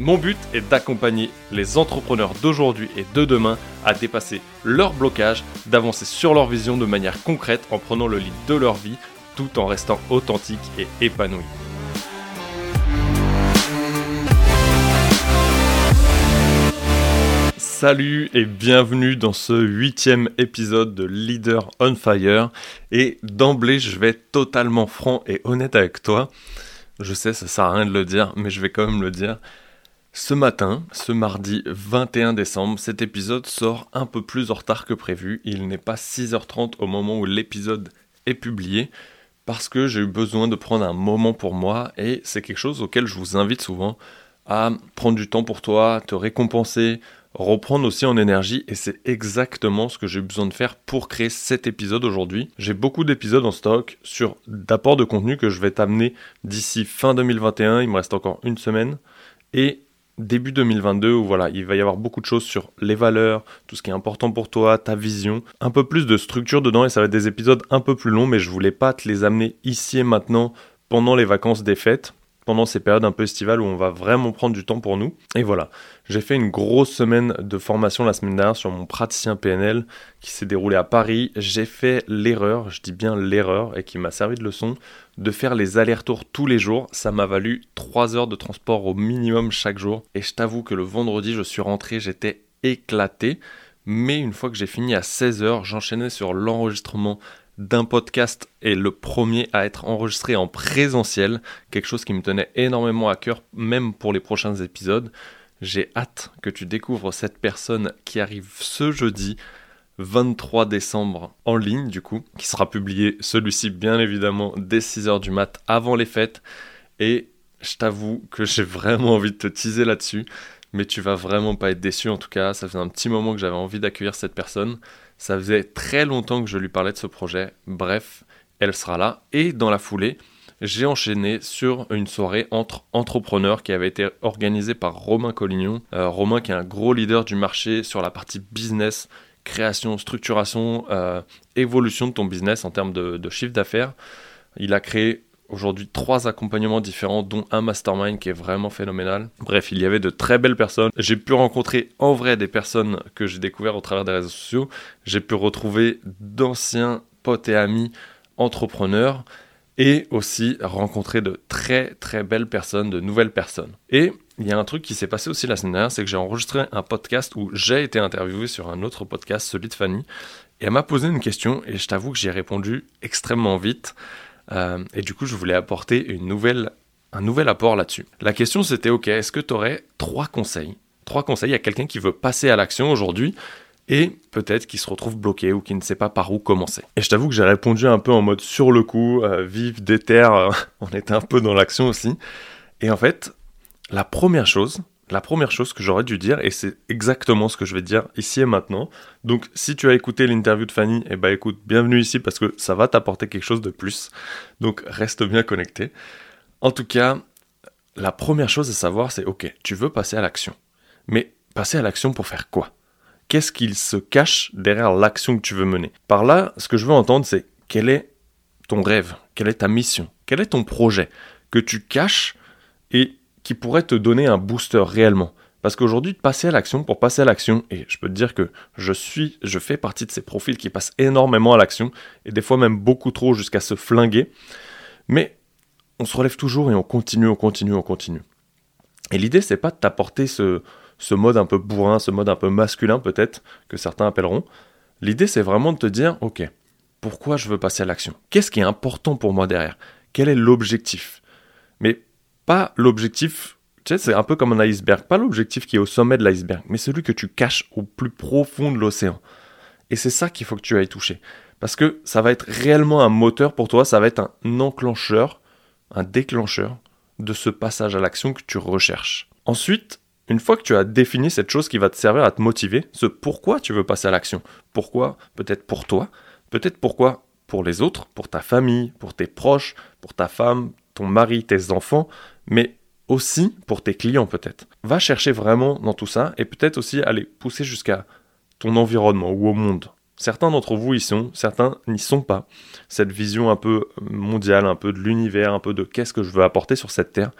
Mon but est d'accompagner les entrepreneurs d'aujourd'hui et de demain à dépasser leurs blocages, d'avancer sur leur vision de manière concrète en prenant le lead de leur vie tout en restant authentique et épanoui. Salut et bienvenue dans ce huitième épisode de Leader on Fire. Et d'emblée, je vais être totalement franc et honnête avec toi. Je sais, ça sert à rien de le dire, mais je vais quand même le dire. Ce matin, ce mardi 21 décembre, cet épisode sort un peu plus en retard que prévu. Il n'est pas 6h30 au moment où l'épisode est publié parce que j'ai eu besoin de prendre un moment pour moi et c'est quelque chose auquel je vous invite souvent à prendre du temps pour toi, te récompenser, reprendre aussi en énergie et c'est exactement ce que j'ai besoin de faire pour créer cet épisode aujourd'hui. J'ai beaucoup d'épisodes en stock sur d'apports de contenu que je vais t'amener d'ici fin 2021, il me reste encore une semaine et début 2022 où voilà, il va y avoir beaucoup de choses sur les valeurs, tout ce qui est important pour toi, ta vision, un peu plus de structure dedans et ça va être des épisodes un peu plus longs mais je voulais pas te les amener ici et maintenant pendant les vacances des fêtes pendant ces périodes un peu estivales où on va vraiment prendre du temps pour nous. Et voilà, j'ai fait une grosse semaine de formation la semaine dernière sur mon praticien PNL qui s'est déroulé à Paris. J'ai fait l'erreur, je dis bien l'erreur, et qui m'a servi de leçon, de faire les allers-retours tous les jours. Ça m'a valu 3 heures de transport au minimum chaque jour. Et je t'avoue que le vendredi, je suis rentré, j'étais éclaté. Mais une fois que j'ai fini à 16h, j'enchaînais sur l'enregistrement d'un podcast et le premier à être enregistré en présentiel, quelque chose qui me tenait énormément à cœur, même pour les prochains épisodes. J'ai hâte que tu découvres cette personne qui arrive ce jeudi 23 décembre en ligne du coup, qui sera publié celui-ci bien évidemment dès 6h du mat avant les fêtes. Et je t'avoue que j'ai vraiment envie de te teaser là-dessus, mais tu vas vraiment pas être déçu en tout cas, ça fait un petit moment que j'avais envie d'accueillir cette personne. Ça faisait très longtemps que je lui parlais de ce projet. Bref, elle sera là. Et dans la foulée, j'ai enchaîné sur une soirée entre entrepreneurs qui avait été organisée par Romain Collignon. Euh, Romain qui est un gros leader du marché sur la partie business, création, structuration, euh, évolution de ton business en termes de chiffre d'affaires. Il a créé aujourd'hui trois accompagnements différents, dont un mastermind qui est vraiment phénoménal. Bref, il y avait de très belles personnes. J'ai pu rencontrer en vrai des personnes que j'ai découvertes au travers des réseaux sociaux. J'ai pu retrouver d'anciens potes et amis entrepreneurs et aussi rencontrer de très très belles personnes, de nouvelles personnes. Et il y a un truc qui s'est passé aussi la semaine dernière, c'est que j'ai enregistré un podcast où j'ai été interviewé sur un autre podcast, celui de Fanny, et elle m'a posé une question et je t'avoue que j'ai répondu extrêmement vite. Euh, et du coup, je voulais apporter un nouvel apport là-dessus. La question c'était, ok, est-ce que tu aurais trois conseils Trois conseils à quelqu'un qui veut passer à l'action aujourd'hui et peut-être qui se retrouve bloqué ou qui ne sait pas par où commencer? Et je t'avoue que j'ai répondu un peu en mode sur le coup, euh, vif, déter, euh, on était un peu dans l'action aussi. Et en fait, la première chose, la première chose que j'aurais dû dire, et c'est exactement ce que je vais dire ici et maintenant. Donc, si tu as écouté l'interview de Fanny, eh ben écoute, bienvenue ici parce que ça va t'apporter quelque chose de plus. Donc, reste bien connecté. En tout cas, la première chose à savoir, c'est ok, tu veux passer à l'action. Mais passer à l'action pour faire quoi? Qu'est-ce qu'il se cache derrière l'action que tu veux mener? Par là, ce que je veux entendre, c'est quel est ton rêve? Quelle est ta mission? Quel est ton projet que tu caches? Et qui pourrait te donner un booster réellement. Parce qu'aujourd'hui, passer à l'action pour passer à l'action, et je peux te dire que je suis, je fais partie de ces profils qui passent énormément à l'action, et des fois même beaucoup trop jusqu'à se flinguer, mais on se relève toujours et on continue, on continue, on continue. Et l'idée, c'est pas de t'apporter ce, ce mode un peu bourrin, ce mode un peu masculin peut-être, que certains appelleront. L'idée, c'est vraiment de te dire, ok, pourquoi je veux passer à l'action? Qu'est-ce qui est important pour moi derrière? Quel est l'objectif? Mais pas l'objectif, tu sais, c'est un peu comme un iceberg, pas l'objectif qui est au sommet de l'iceberg, mais celui que tu caches au plus profond de l'océan. Et c'est ça qu'il faut que tu ailles toucher. Parce que ça va être réellement un moteur pour toi, ça va être un enclencheur, un déclencheur de ce passage à l'action que tu recherches. Ensuite, Une fois que tu as défini cette chose qui va te servir à te motiver, ce pourquoi tu veux passer à l'action, pourquoi peut-être pour toi, peut-être pourquoi pour les autres, pour ta famille, pour tes proches, pour ta femme, ton mari, tes enfants, mais aussi pour tes clients peut-être. Va chercher vraiment dans tout ça et peut-être aussi aller pousser jusqu'à ton environnement ou au monde. Certains d'entre vous y sont, certains n'y sont pas. Cette vision un peu mondiale, un peu de l'univers, un peu de qu'est-ce que je veux apporter sur cette terre.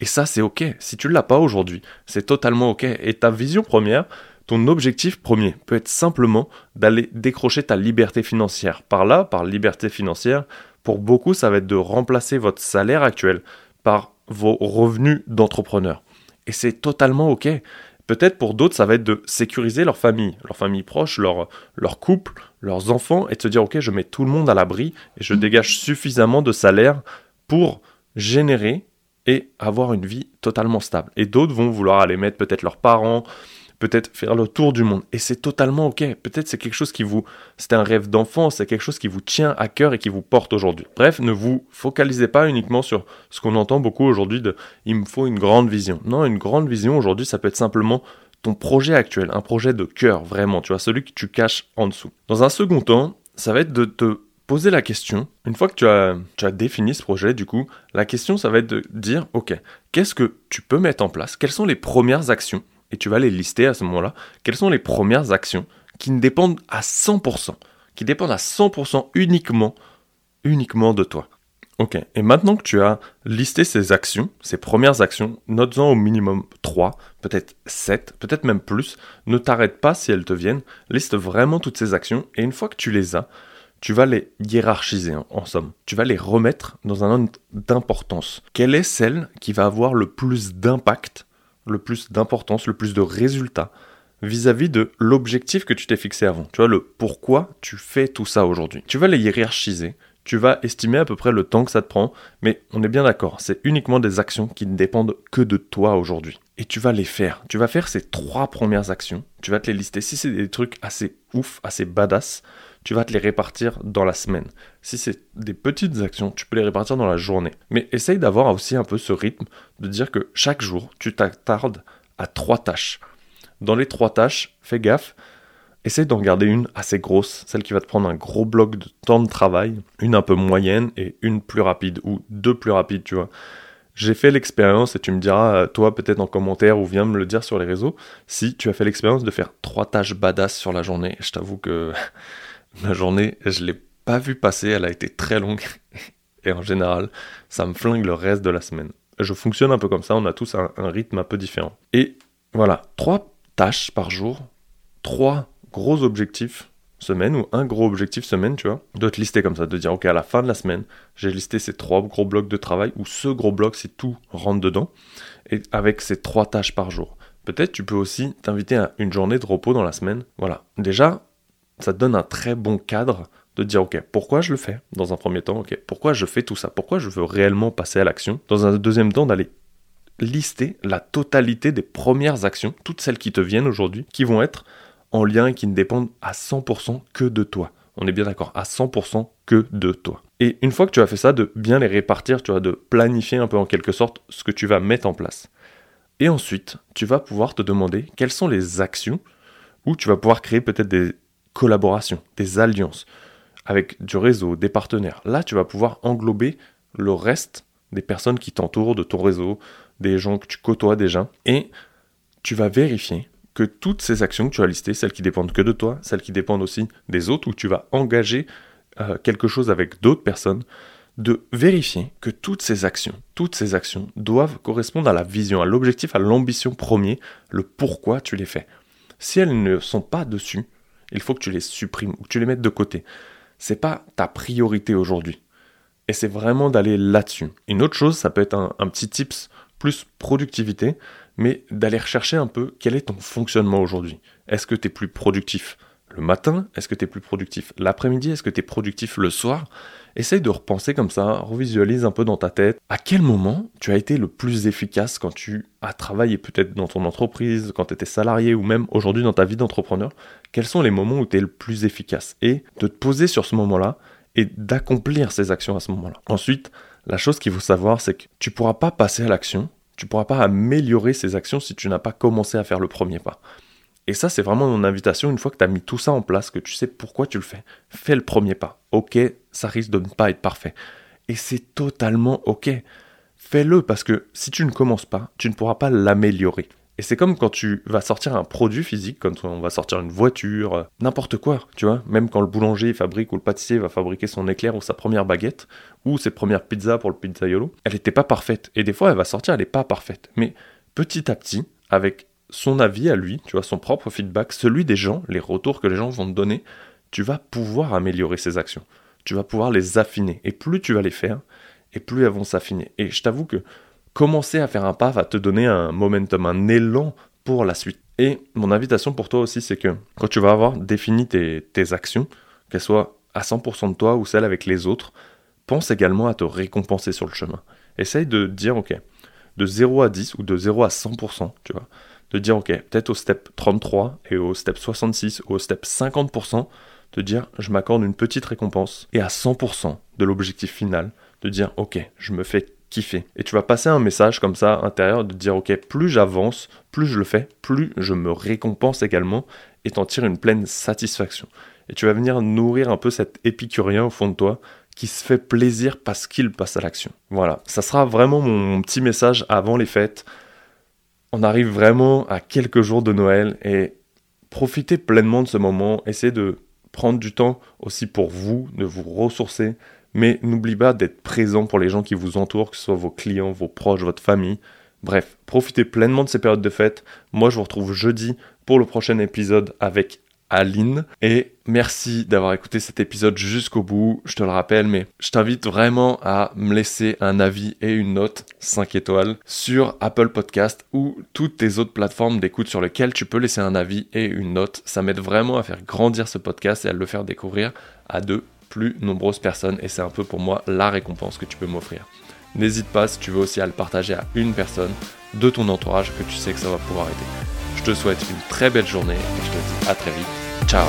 Et ça, c'est ok. Si tu l'as pas aujourd'hui, c'est totalement ok. Et ta vision première, ton objectif premier peut être simplement d'aller décrocher ta liberté financière. Par là, par liberté financière, pour beaucoup, ça va être de remplacer votre salaire actuel par vos revenus d'entrepreneur. Et c'est totalement ok. Peut-être pour d'autres, ça va être de sécuriser leur famille, leur famille proche, leur, leur couple, leurs enfants, et de se dire, ok, je mets tout le monde à l'abri et je dégage suffisamment de salaire pour générer et avoir une vie totalement stable. Et d'autres vont vouloir aller mettre peut-être leurs parents, peut-être faire le tour du monde. Et c'est totalement ok. Peut-être c'est quelque chose qui vous, c'est un rêve d'enfant, c'est quelque chose qui vous tient à cœur et qui vous porte aujourd'hui. Bref, ne vous focalisez pas uniquement sur ce qu'on entend beaucoup aujourd'hui de il me faut une grande vision. Non, une grande vision aujourd'hui, ça peut être simplement ton projet actuel, un projet de cœur, vraiment, tu vois, celui que tu caches en dessous. Dans un second temps, ça va être de te poser la question, une fois que tu as, tu as défini ce projet, du coup, la question, ça va être de dire, ok, qu'est-ce que tu peux mettre en place? Quelles sont les premières actions et tu vas les lister à ce moment-là, quelles sont les premières actions qui ne dépendent à 100%, qui dépendent à 100% uniquement, uniquement de toi. Ok, et maintenant que tu as listé ces actions, ces premières actions, note-en au minimum 3, peut-être 7, peut-être même plus. Ne t'arrête pas si elles te viennent, liste vraiment toutes ces actions, et une fois que tu les as, tu vas les hiérarchiser en somme. Tu vas les remettre dans un ordre d'importance. Quelle est celle qui va avoir le plus d'impact le plus d'importance, le plus de résultats vis-à-vis de l'objectif que tu t'es fixé avant. Tu vois, le pourquoi tu fais tout ça aujourd'hui. Tu vas les hiérarchiser, tu vas estimer à peu près le temps que ça te prend, mais on est bien d'accord, c'est uniquement des actions qui ne dépendent que de toi aujourd'hui. Et tu vas les faire. Tu vas faire ces trois premières actions, tu vas te les lister. Si c'est des trucs assez ouf, assez badass, tu vas te les répartir dans la semaine. Si c'est des petites actions, tu peux les répartir dans la journée. Mais essaye d'avoir aussi un peu ce rythme de dire que chaque jour, tu t'attardes à trois tâches. Dans les trois tâches, fais gaffe, essaye d'en garder une assez grosse, celle qui va te prendre un gros bloc de temps de travail, une un peu moyenne et une plus rapide, ou deux plus rapides, tu vois. J'ai fait l'expérience et tu me diras, toi peut-être en commentaire ou viens me le dire sur les réseaux, si tu as fait l'expérience de faire trois tâches badass sur la journée. Je t'avoue que Ma journée, je l'ai pas vue passer, elle a été très longue. Et en général, ça me flingue le reste de la semaine. Je fonctionne un peu comme ça, on a tous un, rythme un peu différent. Et voilà, trois tâches par jour, trois gros objectifs semaine ou un gros objectif semaine, tu vois, de te lister comme ça, de dire ok à la fin de la semaine, j'ai listé ces trois gros blocs de travail ou ce gros bloc si tout rentre dedans et avec ces trois tâches par jour. Peut-être tu peux aussi t'inviter à une journée de repos dans la semaine. Voilà. Déjà, ça donne un très bon cadre de dire ok pourquoi je le fais dans un premier temps ok pourquoi je fais tout ça pourquoi je veux réellement passer à l'action dans un deuxième temps d'aller lister la totalité des premières actions toutes celles qui te viennent aujourd'hui qui vont être en lien et qui ne dépendent à 100% que de toi. On est bien d'accord à 100% que de toi. Et une fois que tu as fait ça de bien les répartir tu vois de planifier un peu en quelque sorte ce que tu vas mettre en place. Et ensuite tu vas pouvoir te demander quelles sont les actions où tu vas pouvoir créer peut-être des collaboration, des alliances avec du réseau, des partenaires. Là, tu vas pouvoir englober le reste des personnes qui t'entourent, de ton réseau, des gens que tu côtoies déjà, et tu vas vérifier que toutes ces actions que tu as listées, celles qui dépendent que de toi, celles qui dépendent aussi des autres, où tu vas engager euh, quelque chose avec d'autres personnes, de vérifier que toutes ces actions, toutes ces actions doivent correspondre à la vision, à l'objectif, à l'ambition premier, le pourquoi tu les fais. Si elles ne sont pas dessus, il faut que tu les supprimes ou que tu les mettes de côté. C'est pas ta priorité aujourd'hui. Et c'est vraiment d'aller là-dessus. Une autre chose, ça peut être un, petit tips plus productivité, mais d'aller rechercher un peu quel est ton fonctionnement aujourd'hui. Est-ce que tu es plus productif? Le matin Est-ce que tu es plus productif? L'après-midi Est-ce que tu es productif le soir? Essaye de repenser comme ça, revisualise un peu dans ta tête à quel moment tu as été le plus efficace quand tu as travaillé peut-être dans ton entreprise, quand tu étais salarié ou même aujourd'hui dans ta vie d'entrepreneur? Quels sont les moments où tu es le plus efficace? Et de te poser sur ce moment-là et d'accomplir ces actions à ce moment-là. Ensuite, la chose qu'il faut savoir, c'est que tu ne pourras pas passer à l'action tu pourras pas améliorer ces actions si tu n'as pas commencé à faire le premier pas. Et ça, c'est vraiment mon invitation, une fois que tu as mis tout ça en place, que tu sais pourquoi tu le fais, fais le premier pas. Ok, ça risque de ne pas être parfait. Et c'est totalement ok. Fais-le parce que si tu ne commences pas, tu ne pourras pas l'améliorer. Et c'est comme quand tu vas sortir un produit physique, quand on va sortir une voiture, euh, n'importe quoi, tu vois. Même quand le boulanger fabrique ou le pâtissier va fabriquer son éclair ou sa première baguette, ou ses premières pizzas pour le pizzaiolo, elle n'était pas parfaite. Et des fois, elle va sortir, elle n'est pas parfaite. Mais petit à petit, avec son avis à lui, tu vois, son propre feedback, celui des gens, les retours que les gens vont te donner, tu vas pouvoir améliorer ses actions. Tu vas pouvoir les affiner. Et plus tu vas les faire, et plus elles vont s'affiner. Et je t'avoue que commencer à faire un pas va te donner un momentum, un élan pour la suite. Et mon invitation pour toi aussi, c'est que quand tu vas avoir défini tes, actions, qu'elles soient à 100% de toi ou celles avec les autres, pense également à te récompenser sur le chemin. Essaye de dire, ok, de 0 à 10 ou de 0 à 100%, tu vois. De dire, ok, peut-être au step 33 et au step 66 ou au step 50%, de dire, je m'accorde une petite récompense. Et à 100% de l'objectif final, de dire, ok, je me fais kiffer. Et tu vas passer un message comme ça intérieur de dire ok, plus j'avance, plus je le fais, plus je me récompense également et t'en tires une pleine satisfaction. Et tu vas venir nourrir un peu cet épicurien au fond de toi qui se fait plaisir parce qu'il passe à l'action. Voilà, ça sera vraiment mon petit message avant les fêtes. On arrive vraiment à quelques jours de Noël et profitez pleinement de ce moment, essayez de prendre du temps aussi pour vous, de vous ressourcer, mais n'oublie pas d'être présent pour les gens qui vous entourent, que ce soit vos clients, vos proches, votre famille. Bref, profitez pleinement de ces périodes de fête. Moi, je vous retrouve jeudi pour le prochain épisode avec Aline. Et merci d'avoir écouté cet épisode jusqu'au bout. Je te le rappelle, mais je t'invite vraiment à me laisser un avis et une note 5 étoiles sur Apple Podcast ou toutes tes autres plateformes d'écoute sur lesquelles tu peux laisser un avis et une note. Ça m'aide vraiment à faire grandir ce podcast et à le faire découvrir à deux plus nombreuses personnes et c'est un peu pour moi la récompense que tu peux m'offrir. N'hésite pas si tu veux aussi à le partager à une personne de ton entourage que tu sais que ça va pouvoir aider. Je te souhaite une très belle journée et je te dis à très vite. Ciao